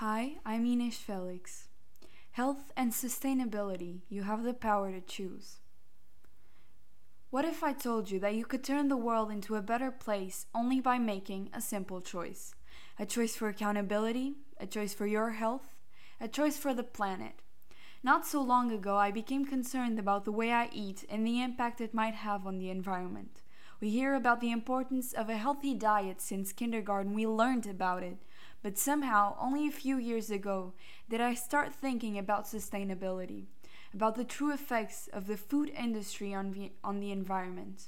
Hi, I'm Inês Félix. Health and sustainability, you have the power to choose. What if I told you that you could turn the world into a better place only by making a simple choice? A choice for accountability, a choice for your health, a choice for the planet. Not so long ago, I became concerned about the way I eat and the impact it might have on the environment. We hear about the importance of a healthy diet since kindergarten, we learned about it. But somehow, only a few years ago, did I start thinking about sustainability, about the true effects of the food industry on the, on the environment.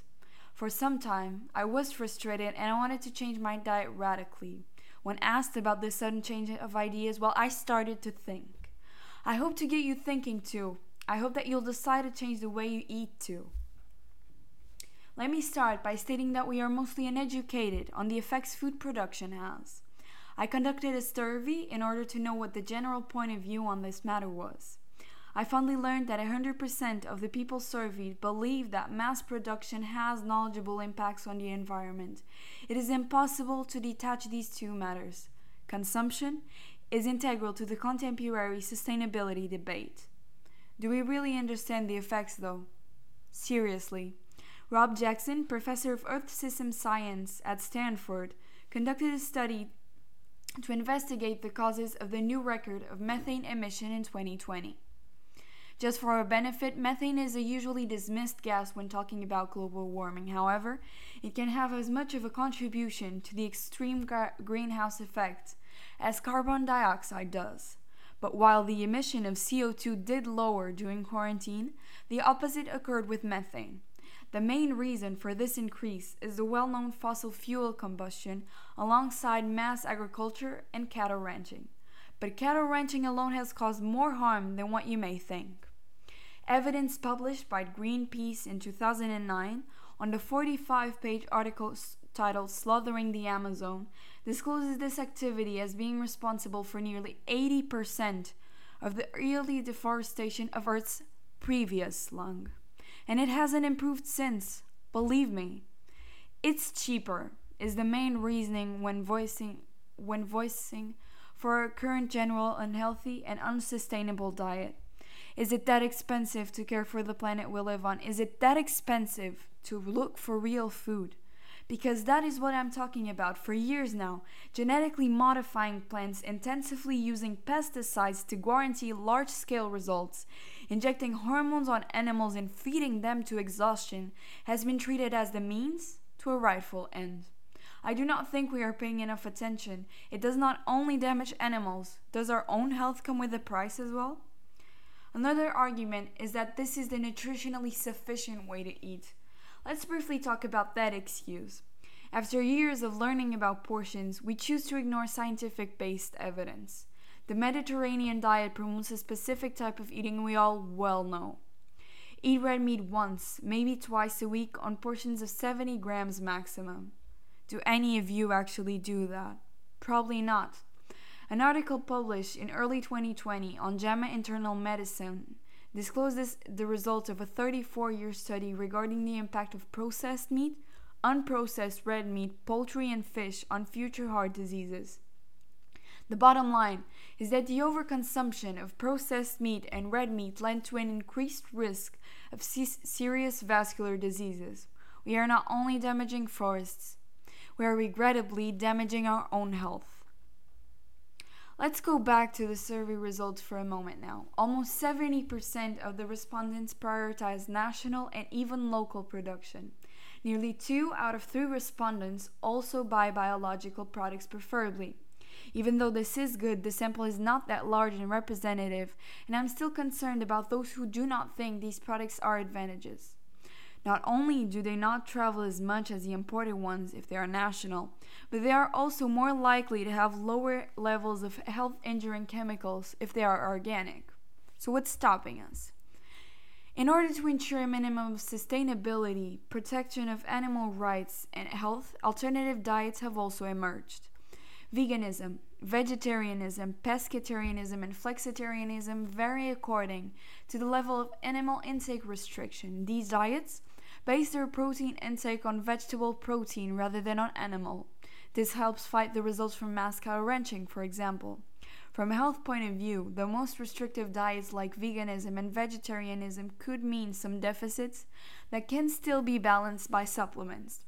For some time, I was frustrated and I wanted to change my diet radically. When asked about this sudden change of ideas, well, I started to think. I hope to get you thinking too. I hope that you'll decide to change the way you eat too. Let me start by stating that we are mostly uneducated on the effects food production has. I conducted a survey in order to know what the general point of view on this matter was. I finally learned that 100% of the people surveyed believe that mass production has knowledgeable impacts on the environment. It is impossible to detach these two matters. Consumption is integral to the contemporary sustainability debate. Do we really understand the effects, though? Seriously. Rob Jackson, professor of Earth System Science at Stanford, conducted a study to investigate the causes of the new record of methane emission in 2020. Just for our benefit, methane is a usually dismissed gas when talking about global warming. However, it can have as much of a contribution to the extreme greenhouse effect as carbon dioxide does. But while the emission of CO2 did lower during quarantine, the opposite occurred with methane. The main reason for this increase is the well known fossil fuel combustion alongside mass agriculture and cattle ranching. But cattle ranching alone has caused more harm than what you may think. Evidence published by Greenpeace in 2009 on the 45 page article titled Slaughtering the Amazon discloses this activity as being responsible for nearly 80% of the yearly deforestation of Earth's previous lung and it hasn't improved since. Believe me. It's cheaper is the main reasoning when voicing when voicing for our current general unhealthy and unsustainable diet. Is it that expensive to care for the planet we live on? Is it that expensive to look for real food? because that is what I'm talking about for years now. Genetically modifying plants, intensively using pesticides to guarantee large scale results, injecting hormones on animals and feeding them to exhaustion has been treated as the means to a rightful end. I do not think we are paying enough attention. It does not only damage animals, does our own health come with a price as well? Another argument is that this is the nutritionally sufficient way to eat. Let's briefly talk about that excuse. After years of learning about portions, we choose to ignore scientific based evidence. The Mediterranean diet promotes a specific type of eating we all well know. Eat red meat once, maybe twice a week on portions of 70 grams maximum. Do any of you actually do that? Probably not. An article published in early 2020 on JAMA Internal Medicine discloses the results of a 34 year study regarding the impact of processed meat, unprocessed red meat, poultry, and fish on future heart diseases. The bottom line is that the overconsumption of processed meat and red meat led to an increased risk of serious vascular diseases. We are not only damaging forests, we are regrettably damaging our own health. Let's go back to the survey results for a moment now. Almost 70% of the respondents prioritized national and even local production. Nearly two out of three respondents also buy biological products preferably. Even though this is good, the sample is not that large and representative, and I'm still concerned about those who do not think these products are advantages. Not only do they not travel as much as the imported ones if they are national, but they are also more likely to have lower levels of health injuring chemicals if they are organic. So, what's stopping us? In order to ensure a minimum of sustainability, protection of animal rights, and health, alternative diets have also emerged. Veganism, vegetarianism, pescatarianism, and flexitarianism vary according to the level of animal intake restriction. These diets base their protein intake on vegetable protein rather than on animal. This helps fight the results from mass cow ranching, for example. From a health point of view, the most restrictive diets like veganism and vegetarianism could mean some deficits that can still be balanced by supplements.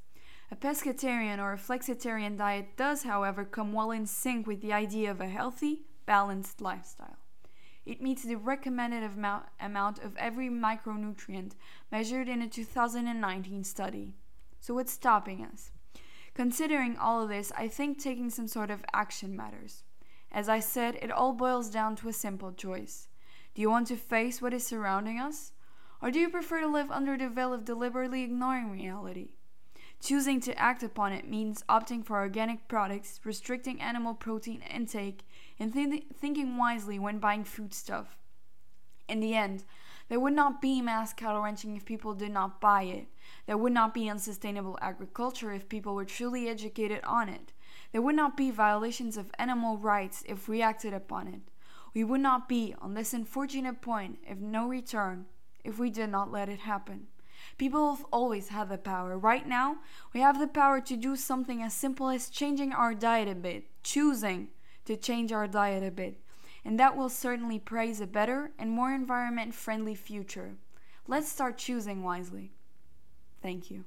A pescatarian or a flexitarian diet does, however, come well in sync with the idea of a healthy, balanced lifestyle. It meets the recommended amount of every micronutrient measured in a 2019 study. So, what's stopping us? Considering all of this, I think taking some sort of action matters. As I said, it all boils down to a simple choice. Do you want to face what is surrounding us? Or do you prefer to live under the veil of deliberately ignoring reality? Choosing to act upon it means opting for organic products, restricting animal protein intake, and th- thinking wisely when buying foodstuff. In the end, there would not be mass cattle ranching if people did not buy it. There would not be unsustainable agriculture if people were truly educated on it. There would not be violations of animal rights if we acted upon it. We would not be on this unfortunate point of no return if we did not let it happen. People have always had the power. Right now, we have the power to do something as simple as changing our diet a bit, choosing to change our diet a bit and that will certainly praise a better and more environment friendly future. Let's start choosing wisely. Thank you.